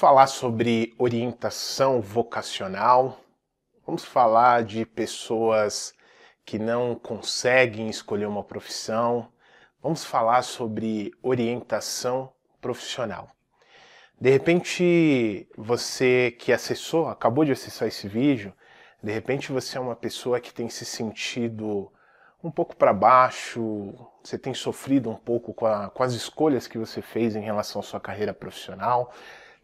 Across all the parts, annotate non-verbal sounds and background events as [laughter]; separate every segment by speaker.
Speaker 1: falar sobre orientação vocacional, vamos falar de pessoas que não conseguem escolher uma profissão, vamos falar sobre orientação profissional. De repente, você que acessou, acabou de acessar esse vídeo, de repente você é uma pessoa que tem se sentido um pouco para baixo, você tem sofrido um pouco com, a, com, as escolhas que você fez em relação à sua carreira profissional.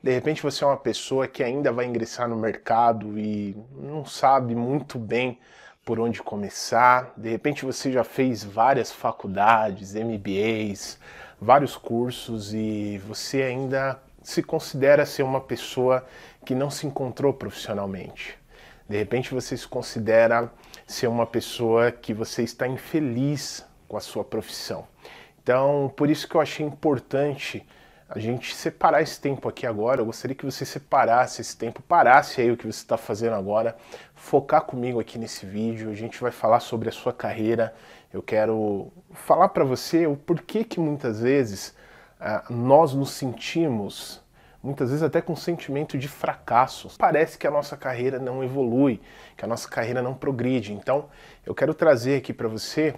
Speaker 1: De repente você é uma pessoa que ainda vai ingressar no mercado e não sabe muito bem por onde começar. De repente você já fez várias faculdades, MBAs, vários cursos e você ainda se considera ser uma pessoa que não se encontrou profissionalmente. De repente você se considera ser uma pessoa que você está infeliz com a sua profissão. Então, por isso que eu achei importante a gente separar esse tempo aqui agora. Eu gostaria que você separasse esse tempo, parasse aí o que você está fazendo agora, focar comigo aqui nesse vídeo. A gente vai falar sobre a sua carreira. Eu quero falar para você o porquê que muitas vezes uh, nós nos sentimos muitas vezes até com sentimento de fracasso. Parece que a nossa carreira não evolui, que a nossa carreira não progride. Então, eu quero trazer aqui para você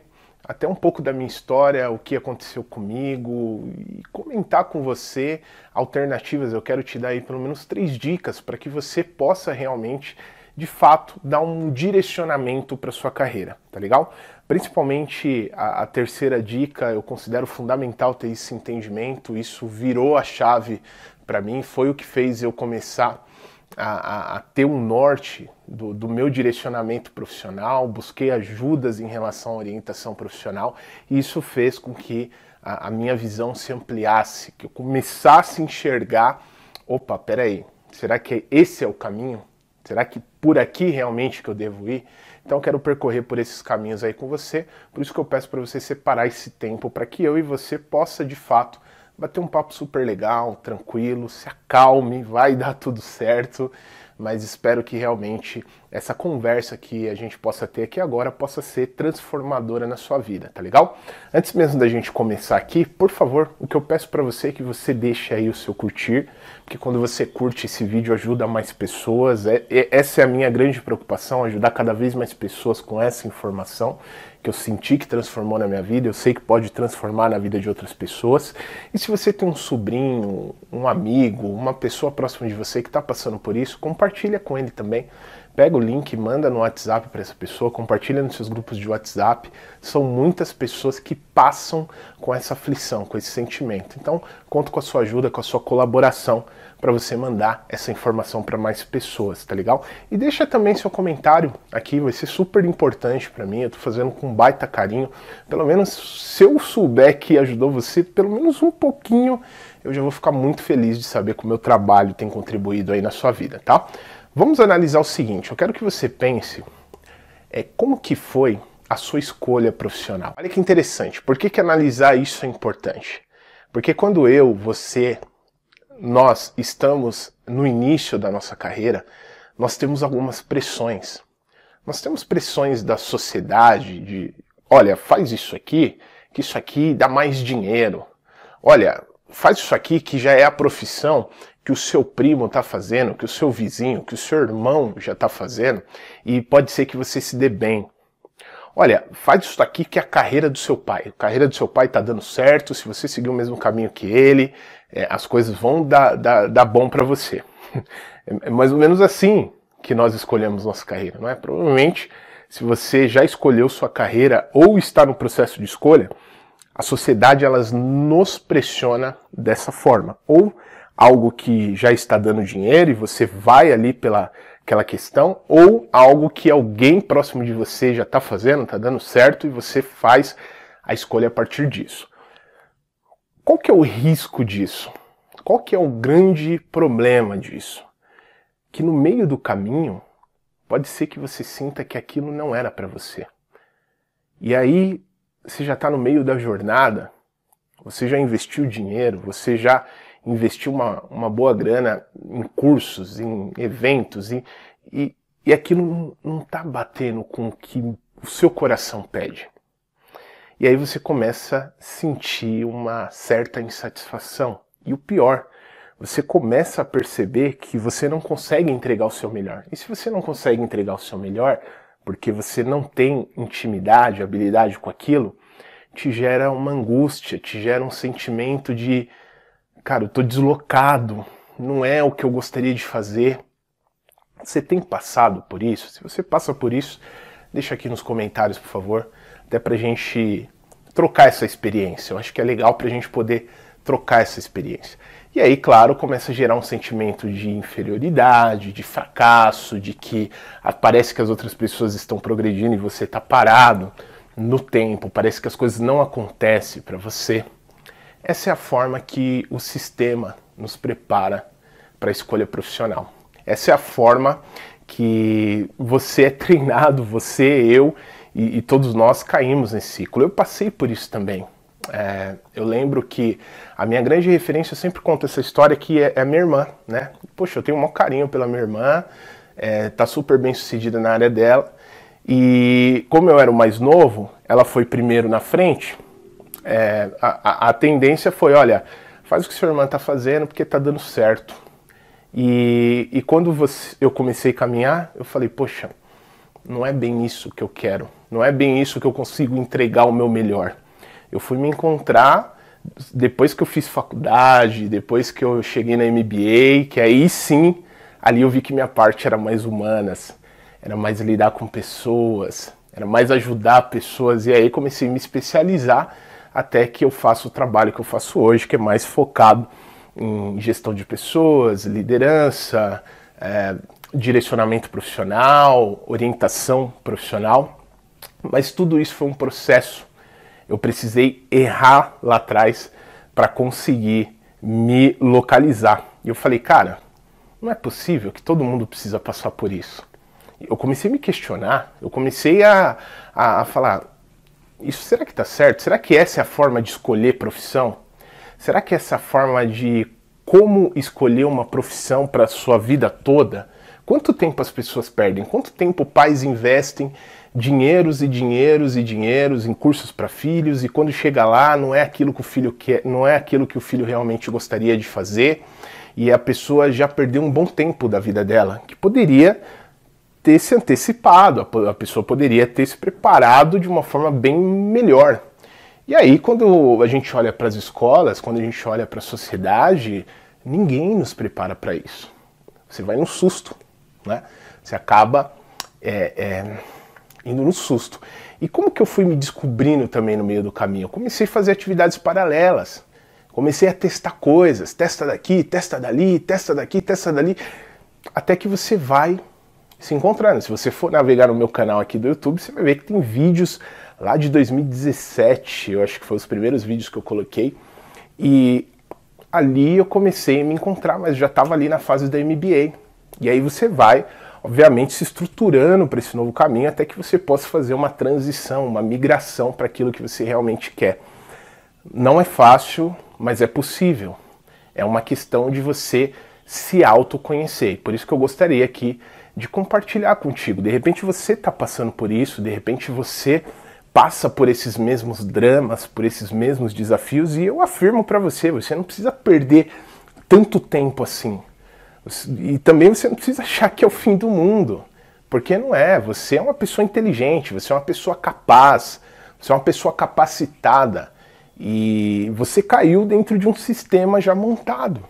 Speaker 1: até um pouco da minha história, o que aconteceu comigo e comentar com você alternativas. Eu quero te dar aí pelo menos três dicas para que você possa realmente, de fato, dar um direcionamento para sua carreira, tá legal? Principalmente a, a, terceira dica, eu considero fundamental ter esse entendimento. Isso virou a chave para mim, foi o que fez eu começar a, a, ter um norte do, do, meu direcionamento profissional, busquei ajudas em relação à orientação profissional e isso fez com que a, a minha visão se ampliasse, que eu começasse a enxergar: opa, peraí, será que esse é o caminho? Será que por aqui realmente que eu devo ir? Então quero percorrer por esses caminhos aí com você, por isso que eu peço para você separar esse tempo para que eu e você possa de fato bater um papo super legal, tranquilo, se acalme, vai dar tudo certo, mas espero que realmente essa conversa que a gente possa ter aqui agora possa ser transformadora na sua vida, tá legal? Antes mesmo da gente começar aqui, por favor, o que eu peço para você é que você deixe aí o seu curtir, porque quando você curte esse vídeo ajuda mais pessoas, é, é, essa é a minha grande preocupação, ajudar cada vez mais pessoas com essa informação que eu senti que transformou na minha vida, eu sei que pode transformar na vida de outras pessoas. E se você tem um sobrinho, um amigo, uma pessoa próxima de você que está passando por isso, compartilha com ele também. Pega o link, manda no WhatsApp para essa pessoa, compartilha nos seus grupos de WhatsApp. São muitas pessoas que passam com essa aflição, com esse sentimento. Então, conto com a sua ajuda, com a sua colaboração para você mandar essa informação para mais pessoas, tá legal? E deixa também seu comentário aqui, vai ser super importante para mim. Eu tô fazendo com baita carinho. Pelo menos se eu souber que ajudou você, pelo menos um pouquinho, eu já vou ficar muito feliz de saber que o meu trabalho tem contribuído aí na sua vida, tá? Vamos analisar o seguinte, eu quero que você pense é como que foi a sua escolha profissional. Olha que interessante, por que, que analisar isso é importante? Porque quando eu, você, nós estamos no início da nossa carreira, nós temos algumas pressões. Nós temos pressões da sociedade de, olha, faz isso aqui, que isso aqui dá mais dinheiro. Olha, faz isso aqui que já é a profissão que o seu primo está fazendo, que o seu vizinho, que o seu irmão já está fazendo, e pode ser que você se dê bem. Olha, faz isso aqui que é a carreira do seu pai. A carreira do seu pai está dando certo, se você seguir o mesmo caminho que ele, é, as coisas vão dar, dar, dar bom para você. [laughs] É, mais ou menos assim que nós escolhemos nossa carreira, não é? Provavelmente, se você já escolheu sua carreira ou está no processo de escolha, a sociedade elas nos pressiona dessa forma. Ou algo que já está dando dinheiro e você vai ali pela aquela questão, ou algo que alguém próximo de você já está fazendo, está dando certo e você faz a escolha a partir disso. Qual que é o risco disso? Qual que é o grande problema disso? Que no meio do caminho pode ser que você sinta que aquilo não era para você. E aí você já está no meio da jornada, você já investiu dinheiro, você já investiu uma, uma boa grana em cursos, em eventos, e, e, e aquilo não está batendo com o que o seu coração pede. E aí você começa a sentir uma certa insatisfação. E o pior, você começa a perceber que você não consegue entregar o seu melhor. E se você não consegue entregar o seu melhor, porque você não tem intimidade, habilidade com aquilo, te gera uma angústia, te gera um sentimento de, cara, eu tô deslocado, não é o que eu gostaria de fazer. Você tem passado por isso? Se você passa por isso, deixa aqui nos comentários, por favor, até pra gente trocar essa experiência. Eu acho que é legal pra gente poder trocar essa experiência. E aí, claro, começa a gerar um sentimento de inferioridade, de fracasso, de que parece que as outras pessoas estão progredindo e você está parado no tempo, parece que as coisas não acontecem para você. Essa é a forma que o sistema nos prepara para a escolha profissional. Essa é a forma que você é treinado, você, eu e, e todos nós caímos nesse ciclo. Eu passei por isso também. É, eu lembro que a minha grande referência, eu sempre conto essa história, que é, é a minha irmã, né? Poxa, eu tenho um maior carinho pela minha irmã, é, tá super bem sucedida na área dela, e como eu era o mais novo, ela foi primeiro na frente, é, a, a, tendência foi, olha, faz o que sua irmã tá fazendo porque tá dando certo. E, e quando você, eu comecei a caminhar, eu falei, poxa, não é bem isso que eu quero, não é bem isso que eu consigo entregar o meu melhor. Eu fui me encontrar depois que eu fiz faculdade, depois que eu cheguei na MBA, que aí sim, ali eu vi que minha parte era mais humanas, era mais lidar com pessoas, era mais ajudar pessoas, e aí comecei a me especializar até que eu faço o trabalho que eu faço hoje, que é mais focado em gestão de pessoas, liderança, é, direcionamento profissional, orientação profissional. Mas tudo isso foi um processo eu precisei errar lá atrás para conseguir me localizar. E eu falei, cara, não é possível que todo mundo precisa passar por isso. Eu comecei a me questionar, eu comecei a, a, a falar, isso será que está certo? Será que essa é a forma de escolher profissão? Será que essa forma de como escolher uma profissão para a sua vida toda? Quanto tempo as pessoas perdem? Quanto tempo pais investem dinheiros e dinheiros e dinheiros em cursos para filhos e quando chega lá não é aquilo que o filho quer, não é aquilo que o filho realmente gostaria de fazer e a pessoa já perdeu um bom tempo da vida dela que poderia ter se antecipado, a pessoa poderia ter se preparado de uma forma bem melhor. E aí quando a gente olha para as escolas, quando a gente olha para a sociedade, ninguém nos prepara para isso. Você vai no susto, né? Você acaba é, é indo no susto. E como que eu fui me descobrindo também no meio do caminho? Eu comecei a fazer atividades paralelas. Comecei a testar coisas, testa daqui, testa dali, testa daqui, testa dali, até que você vai se encontrando. Se você for navegar no meu canal aqui do YouTube, você vai ver que tem vídeos lá de 2017, eu acho que foi os primeiros vídeos que eu coloquei, e ali eu comecei a me encontrar, mas já estava ali na fase da MBA. E aí você vai obviamente se estruturando para esse novo caminho até que você possa fazer uma transição, uma migração para aquilo que você realmente quer. Não é fácil, mas é possível. É uma questão de você se autoconhecer. Por isso que eu gostaria aqui de compartilhar contigo. De repente você está passando por isso, de repente você passa por esses mesmos dramas, por esses mesmos desafios, e eu afirmo para você, você não precisa perder tanto tempo assim. E também você não precisa achar que é o fim do mundo, porque não é. Você é uma pessoa inteligente, você é uma pessoa capaz, você é uma pessoa capacitada e você caiu dentro de um sistema já montado.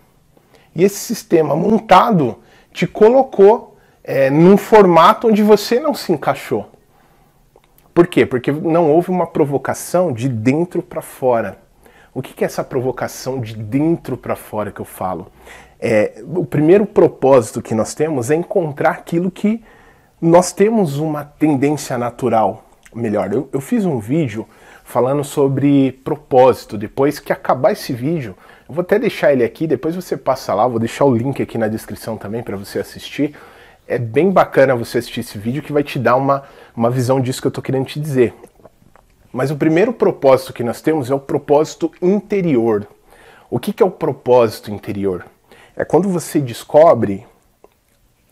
Speaker 1: E esse sistema montado te colocou é, num formato onde você não se encaixou. Por quê? Porque não houve uma provocação de dentro para fora. O que é essa provocação de dentro para fora que eu falo? É, o primeiro propósito que nós temos é encontrar aquilo que nós temos uma tendência natural. Melhor, eu, eu fiz um vídeo falando sobre propósito. Depois que acabar esse vídeo, eu vou até deixar ele aqui, depois você passa lá, vou deixar o link aqui na descrição também para você assistir. É bem bacana você assistir esse vídeo que vai te dar uma, uma visão disso que eu estou querendo te dizer. Mas o primeiro propósito que nós temos é o propósito interior. O que, que é o propósito interior? É quando você descobre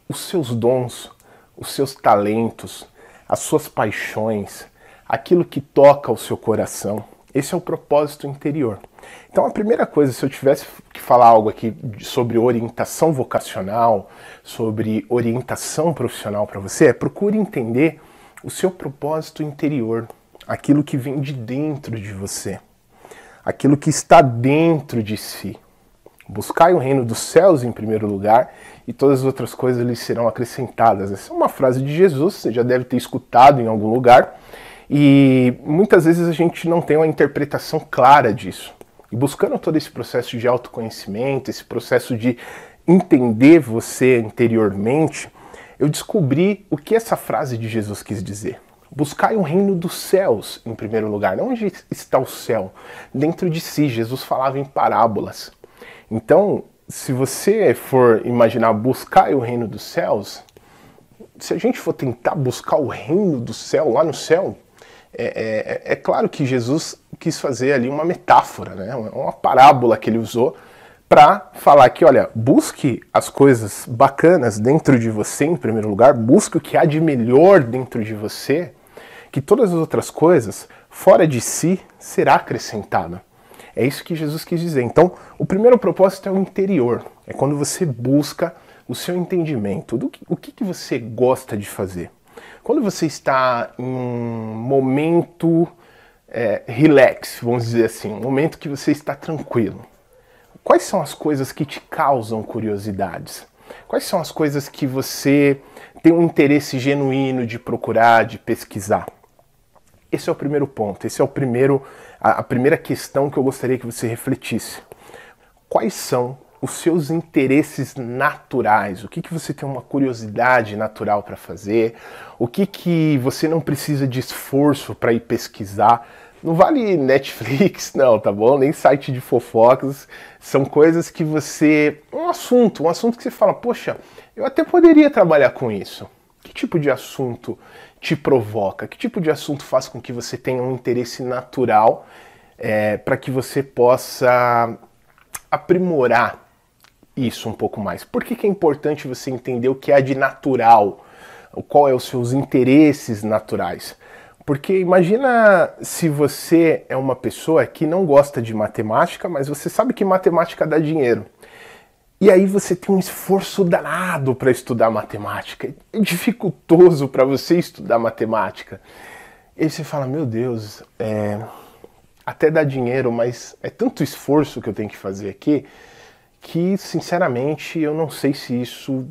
Speaker 1: os seus dons, os seus talentos, as suas paixões, aquilo que toca o seu coração. Esse é o propósito interior. Então, a primeira coisa, se eu tivesse que falar algo aqui sobre orientação vocacional, sobre orientação profissional para você, é procure entender o seu propósito interior, aquilo que vem de dentro de você, aquilo que está dentro de si. Buscai o reino dos céus em primeiro lugar e todas as outras coisas lhes serão acrescentadas. Essa é uma frase de Jesus, você já deve ter escutado em algum lugar, e muitas vezes a gente não tem uma interpretação clara disso. E buscando todo esse processo de autoconhecimento, esse processo de entender você interiormente, eu descobri o que essa frase de Jesus quis dizer. Buscai o reino dos céus em primeiro lugar. Onde está o céu? Dentro de si. Jesus falava em parábolas. Então, se você for imaginar buscar o reino dos céus, se a gente for tentar buscar o reino do céu lá no céu, é, é, é claro que Jesus quis fazer ali uma metáfora, né? uma parábola que ele usou para falar que, olha, busque as coisas bacanas dentro de você em primeiro lugar, busque o que há de melhor dentro de você, que todas as outras coisas fora de si será acrescentada. É isso que Jesus quis dizer. Então, o primeiro propósito é o interior. É quando você busca o seu entendimento do que, o que, que você gosta de fazer. Quando você está em um momento é, relax, vamos dizer assim, um momento que você está tranquilo, quais são as coisas que te causam curiosidades? Quais são as coisas que você tem um interesse genuíno de procurar, de pesquisar? Esse é o primeiro ponto, esse é o primeiro, a, a primeira questão que eu gostaria que você refletisse. Quais são os seus interesses naturais, o que, que você tem uma curiosidade natural para fazer, o que, que você não precisa de esforço para ir pesquisar. Não vale Netflix, [laughs] não, tá bom? Nem site de fofocas. São coisas que você. Um assunto, um assunto que você fala, poxa, eu até poderia trabalhar com isso. Que tipo de assunto te provoca? Que tipo de assunto faz com que você tenha um interesse natural é, para que você possa aprimorar isso um pouco mais? Por que, que é importante você entender o que é de natural? Qual é os seus interesses naturais? Porque imagina se você é uma pessoa que não gosta de matemática, mas você sabe que matemática dá dinheiro. E aí você tem um esforço danado para estudar matemática. É dificultoso para você estudar matemática. E aí você fala, meu Deus, é... até dá dinheiro, mas é tanto esforço que eu tenho que fazer aqui que, sinceramente, eu não sei se isso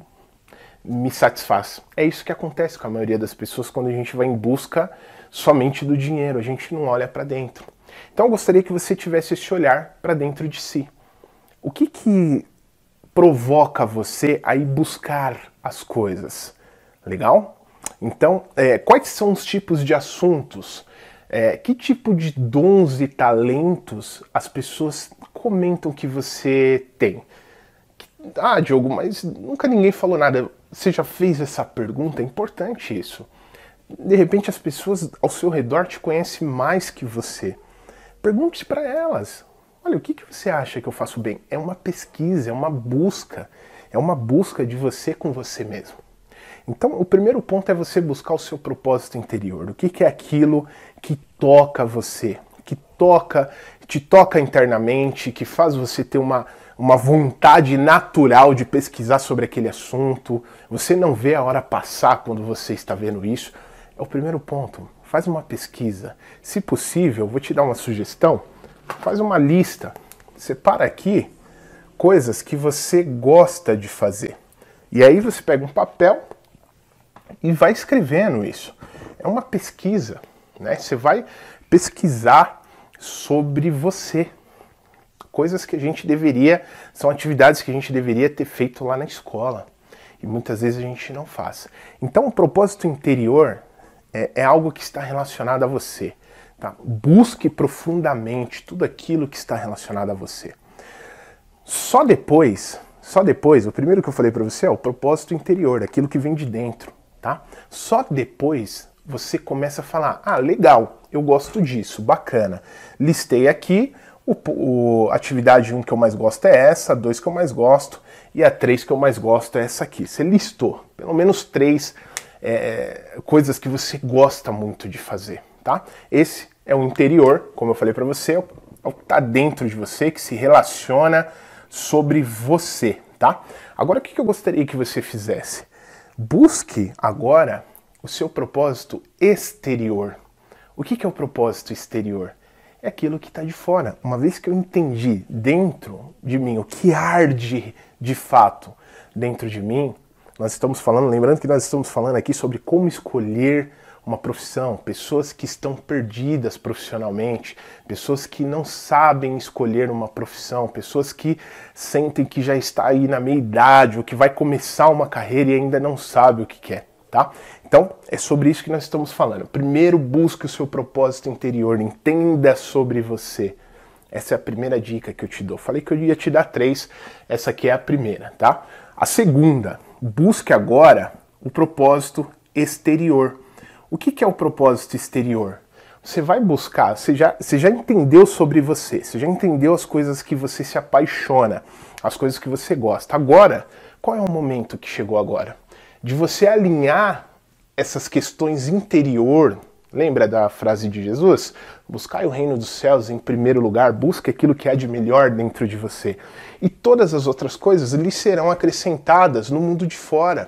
Speaker 1: me satisfaz. É isso que acontece com a maioria das pessoas quando a gente vai em busca somente do dinheiro, a gente não olha para dentro. Então eu gostaria que você tivesse esse olhar para dentro de si. O que que provoca você a ir buscar as coisas? Legal? Então, é, quais são os tipos de assuntos? É, que tipo de dons e talentos as pessoas comentam que você tem? Ah, Diogo, mas nunca ninguém falou nada. Você já fez essa pergunta? É importante isso. De repente as pessoas ao seu redor te conhecem mais que você. Pergunte para elas. Olha, o que, que você acha que eu faço bem? É uma pesquisa, é uma busca. É uma busca de você com você mesmo. Então, o primeiro ponto é você buscar o seu propósito interior. O que, que é aquilo que toca você, que toca, te toca internamente, que faz você ter uma, uma vontade natural de pesquisar sobre aquele assunto. Você não vê a hora passar quando você está vendo isso. É o primeiro ponto. Faz uma pesquisa. Se possível, vou te dar uma sugestão. Faz uma lista. Separa aqui coisas que você gosta de fazer. E aí você pega um papel e vai escrevendo isso. É uma pesquisa, né? Você vai pesquisar sobre você. Coisas que a gente deveria, são atividades que a gente deveria ter feito lá na escola. E muitas vezes a gente não faz. Então, o propósito interior é, é algo que está relacionado a você. Tá? Busque profundamente tudo aquilo que está relacionado a você. Só depois, só depois, o primeiro que eu falei para você é o propósito interior, aquilo que vem de dentro, tá? Só depois você começa a falar: ah, legal, eu gosto disso, bacana. Listei aqui, o, o atividade 1 um que eu mais gosto é essa, a 2 que eu mais gosto, e a 3 que eu mais gosto é essa aqui. Você listou pelo menos três é, coisas que você gosta muito de fazer. tá? Esse é o interior, como eu falei para você, é o que está dentro de você, que se relaciona sobre você, tá? Agora, o que eu gostaria que você fizesse? Busque agora o seu propósito exterior. O que é o propósito exterior? É aquilo que está de fora. Uma vez que eu entendi dentro de mim o que arde de fato dentro de mim, nós estamos falando, lembrando que nós estamos falando aqui sobre como escolher uma profissão, pessoas que estão perdidas profissionalmente, pessoas que não sabem escolher uma profissão, pessoas que sentem que já está aí na meia idade ou que vai começar uma carreira e ainda não sabe o que quer, tá? Então, é sobre isso que nós estamos falando. Primeiro, busque o seu propósito interior, entenda sobre você. Essa é a primeira dica que eu te dou. Falei que eu ia te dar três, essa aqui é a primeira, tá? A segunda, busque agora o propósito exterior. O que, que é o propósito exterior? Você vai buscar, você já, você já entendeu sobre você, você já entendeu as coisas que você se apaixona, as coisas que você gosta. Agora, qual é o momento que chegou agora? De você alinhar essas questões interior. Lembra da frase de Jesus? Buscai o reino dos céus em primeiro lugar, busque aquilo que há de melhor dentro de você. E todas as outras coisas lhe serão acrescentadas no mundo de fora.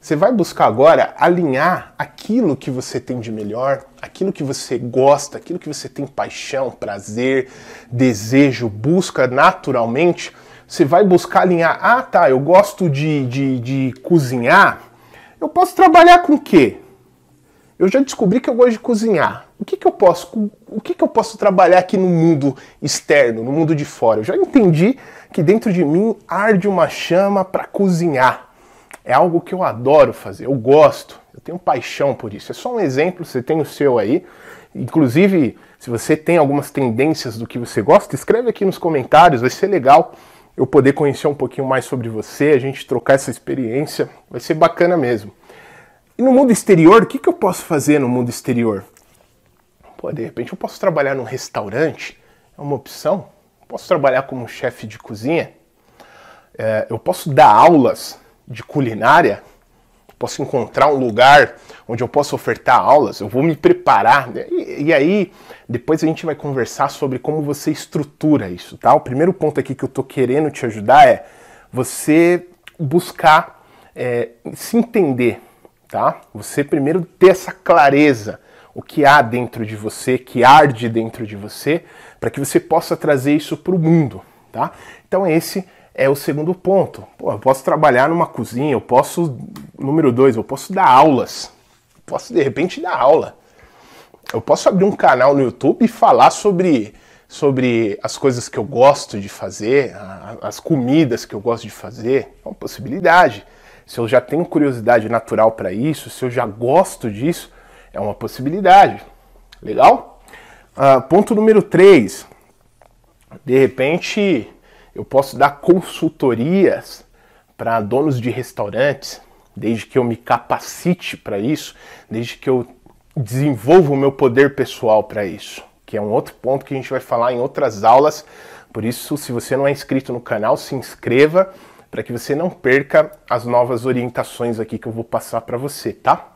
Speaker 1: Você vai buscar agora alinhar aquilo que você tem de melhor, aquilo que você gosta, aquilo que você tem paixão, prazer, desejo, busca naturalmente. Você vai buscar alinhar. Ah, tá, eu gosto de, de, de cozinhar. Eu posso trabalhar com o quê? Eu já descobri que eu gosto de cozinhar. O que, que eu posso, o que, que eu posso trabalhar aqui no mundo externo, no mundo de fora? Eu já entendi que dentro de mim arde uma chama para cozinhar é algo que eu adoro fazer, eu gosto, eu tenho paixão por isso. É só um exemplo, você tem o seu aí. Inclusive, se você tem algumas tendências do que você gosta, escreve aqui nos comentários, vai ser legal eu poder conhecer um pouquinho mais sobre você, a gente trocar essa experiência, vai ser bacana mesmo. E no mundo exterior, o que, que eu posso fazer no mundo exterior? Pô, de repente eu posso trabalhar num restaurante, é uma opção. Posso trabalhar como chefe de cozinha. É, eu posso dar aulas de culinária, posso encontrar um lugar onde eu possa ofertar aulas, eu vou me preparar. Né? E, e, aí, depois a gente vai conversar sobre como você estrutura isso, tá? O primeiro ponto aqui que eu tô querendo te ajudar é você buscar é, se entender, tá? Você primeiro ter essa clareza, o que há dentro de você, que arde dentro de você, para que você possa trazer isso para o mundo, tá? Então esse é o segundo ponto. Pô, eu posso trabalhar numa cozinha, eu posso, número dois, eu posso dar aulas. Posso de repente dar aula. Eu posso abrir um canal no YouTube e falar sobre, sobre as coisas que eu gosto de fazer, as comidas que eu gosto de fazer. É uma possibilidade. Se eu já tenho curiosidade natural para isso, se eu já gosto disso, é uma possibilidade. Legal? Uh, ponto número 3. De repente, eu posso dar consultorias para donos de restaurantes, desde que eu me capacite para isso, desde que eu desenvolva o meu poder pessoal para isso, que é um outro ponto que a gente vai falar em outras aulas. Por isso, se você não é inscrito no canal, se inscreva para que você não perca as novas orientações aqui que eu vou passar para você, tá?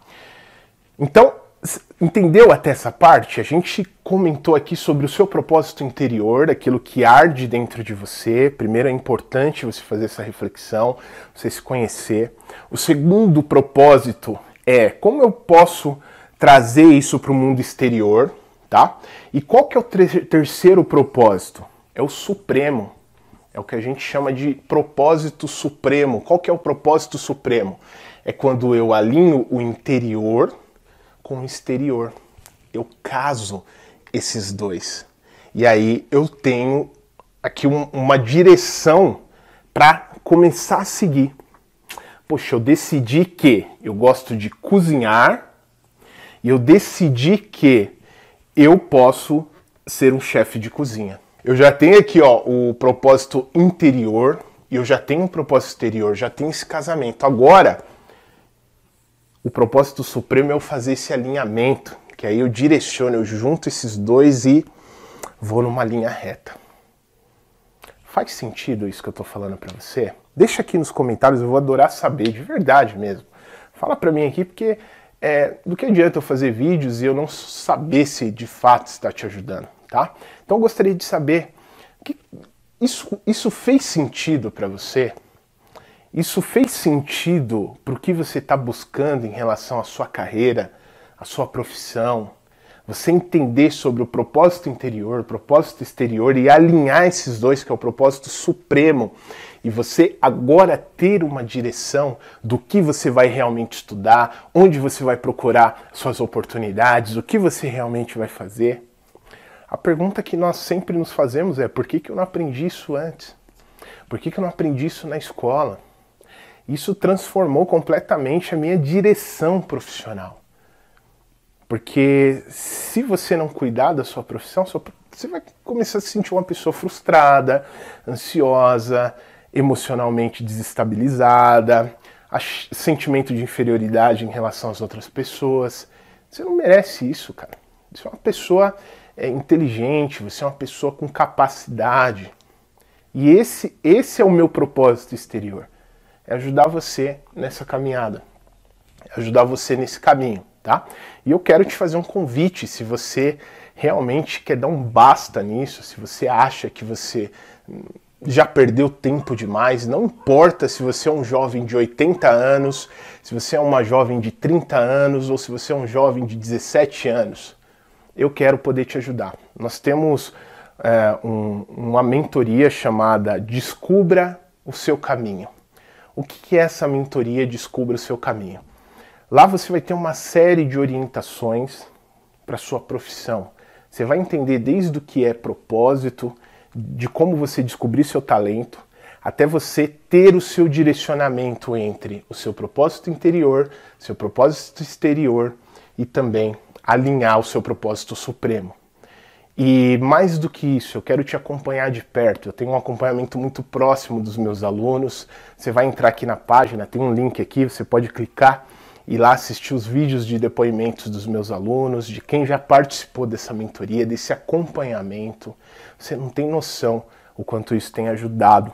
Speaker 1: Então, Entendeu até essa parte? A gente comentou aqui sobre o seu propósito interior, aquilo que arde dentro de você. Primeiro é importante você fazer essa reflexão, você se conhecer. O segundo propósito é como eu posso trazer isso para o mundo exterior, tá? E qual que é o terceiro propósito? É o supremo. É o que a gente chama de propósito supremo. Qual que é o propósito supremo? É quando eu alinho o interior com o exterior. Eu caso esses dois. E aí eu tenho aqui um, uma direção para começar a seguir. Poxa, eu decidi que eu gosto de cozinhar e eu decidi que eu posso ser um chefe de cozinha. Eu já tenho aqui ó, o propósito interior e eu já tenho um propósito exterior, já tenho esse casamento. Agora o propósito supremo é eu fazer esse alinhamento, que aí eu direciono, eu junto esses dois e vou numa linha reta. Faz sentido isso que eu tô falando para você? Deixa aqui nos comentários, eu vou adorar saber, de verdade mesmo. Fala para mim aqui porque é, do que adianta eu fazer vídeos e eu não saber se de fato está te ajudando, tá? Então eu gostaria de saber que isso, isso fez sentido para você? Isso fez sentido para o que você está buscando em relação à sua carreira, à sua profissão? Você entender sobre o propósito interior, o propósito exterior e alinhar esses dois, que é o propósito supremo, e você agora ter uma direção do que você vai realmente estudar, onde você vai procurar suas oportunidades, o que você realmente vai fazer. A pergunta que nós sempre nos fazemos é: por que, que eu não aprendi isso antes? Por que, que eu não aprendi isso na escola? Isso transformou completamente a minha direção profissional. Porque se você não cuidar da sua profissão, você vai começar a se sentir uma pessoa frustrada, ansiosa, emocionalmente desestabilizada, sentimento de inferioridade em relação às outras pessoas. Você não merece isso, cara. Você é uma pessoa é, inteligente, você é uma pessoa com capacidade. E esse, esse é o meu propósito exterior. É ajudar você nessa caminhada. É ajudar você nesse caminho, tá? E eu quero te fazer um convite, se você realmente quer dar um basta nisso, se você acha que você já perdeu tempo demais, não importa se você é um jovem de 80 anos, se você é uma jovem de 30 anos ou se você é um jovem de 17 anos, eu quero poder te ajudar. Nós temos é, um, uma mentoria chamada Descubra o Seu Caminho. O que é essa mentoria Descubra o Seu Caminho? Lá você vai ter uma série de orientações para sua profissão. Você vai entender desde o que é propósito, de como você descobrir seu talento, até você ter o seu direcionamento entre o seu propósito interior, seu propósito exterior e também alinhar o seu propósito supremo. E mais do que isso, eu quero te acompanhar de perto. Eu tenho um acompanhamento muito próximo dos meus alunos. Você vai entrar aqui na página, tem um link aqui, você pode clicar e lá assistir os vídeos de depoimentos dos meus alunos, de quem já participou dessa mentoria, desse acompanhamento. Você não tem noção o quanto isso tem ajudado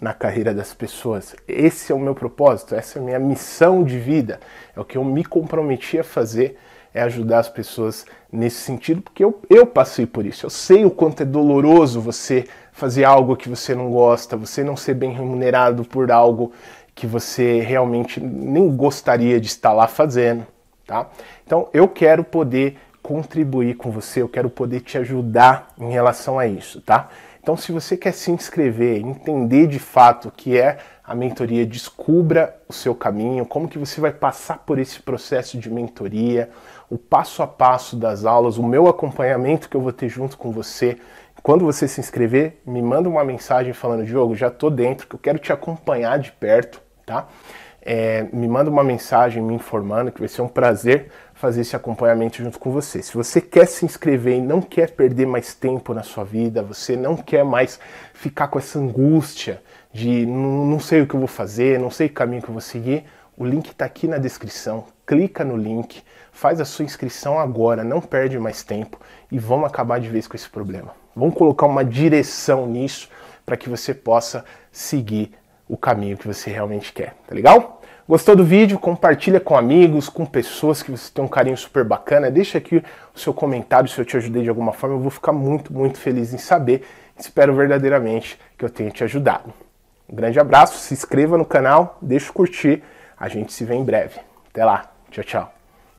Speaker 1: na carreira das pessoas. Esse é o meu propósito, essa é a minha missão de vida. É o que eu me comprometi a fazer, é ajudar as pessoas nesse sentido, porque eu, eu passei por isso. Eu sei o quanto é doloroso você fazer algo que você não gosta, você não ser bem remunerado por algo que você realmente nem gostaria de estar lá fazendo, tá? Então eu quero poder contribuir com você, eu quero poder te ajudar em relação a isso, tá? Então se você quer se inscrever, entender de fato o que é a mentoria, descubra o seu caminho, como que você vai passar por esse processo de mentoria, o passo a passo das aulas, o meu acompanhamento que eu vou ter junto com você, quando você se inscrever, me manda uma mensagem falando, Diogo, já tô dentro, que eu quero te acompanhar de perto, tá? É, me manda uma mensagem me informando que vai ser um prazer fazer esse acompanhamento junto com você. Se você quer se inscrever e não quer perder mais tempo na sua vida, você não quer mais ficar com essa angústia de não sei o que eu vou fazer, não sei o caminho que eu vou seguir, o link está aqui na descrição. Clica no link, faz a sua inscrição agora, não perde mais tempo e vamos acabar de vez com esse problema. Vamos colocar uma direção nisso para que você possa seguir o caminho que você realmente quer, tá legal? Gostou do vídeo? Compartilha com amigos, com pessoas que você tem um carinho super bacana. Deixa aqui o seu comentário se eu te ajudei de alguma forma. Eu vou ficar muito, muito feliz em saber. Espero verdadeiramente que eu tenha te ajudado. Um grande abraço, se inscreva no canal, deixa o curtir. A gente se vê em breve. Até lá. Tchau, tchau.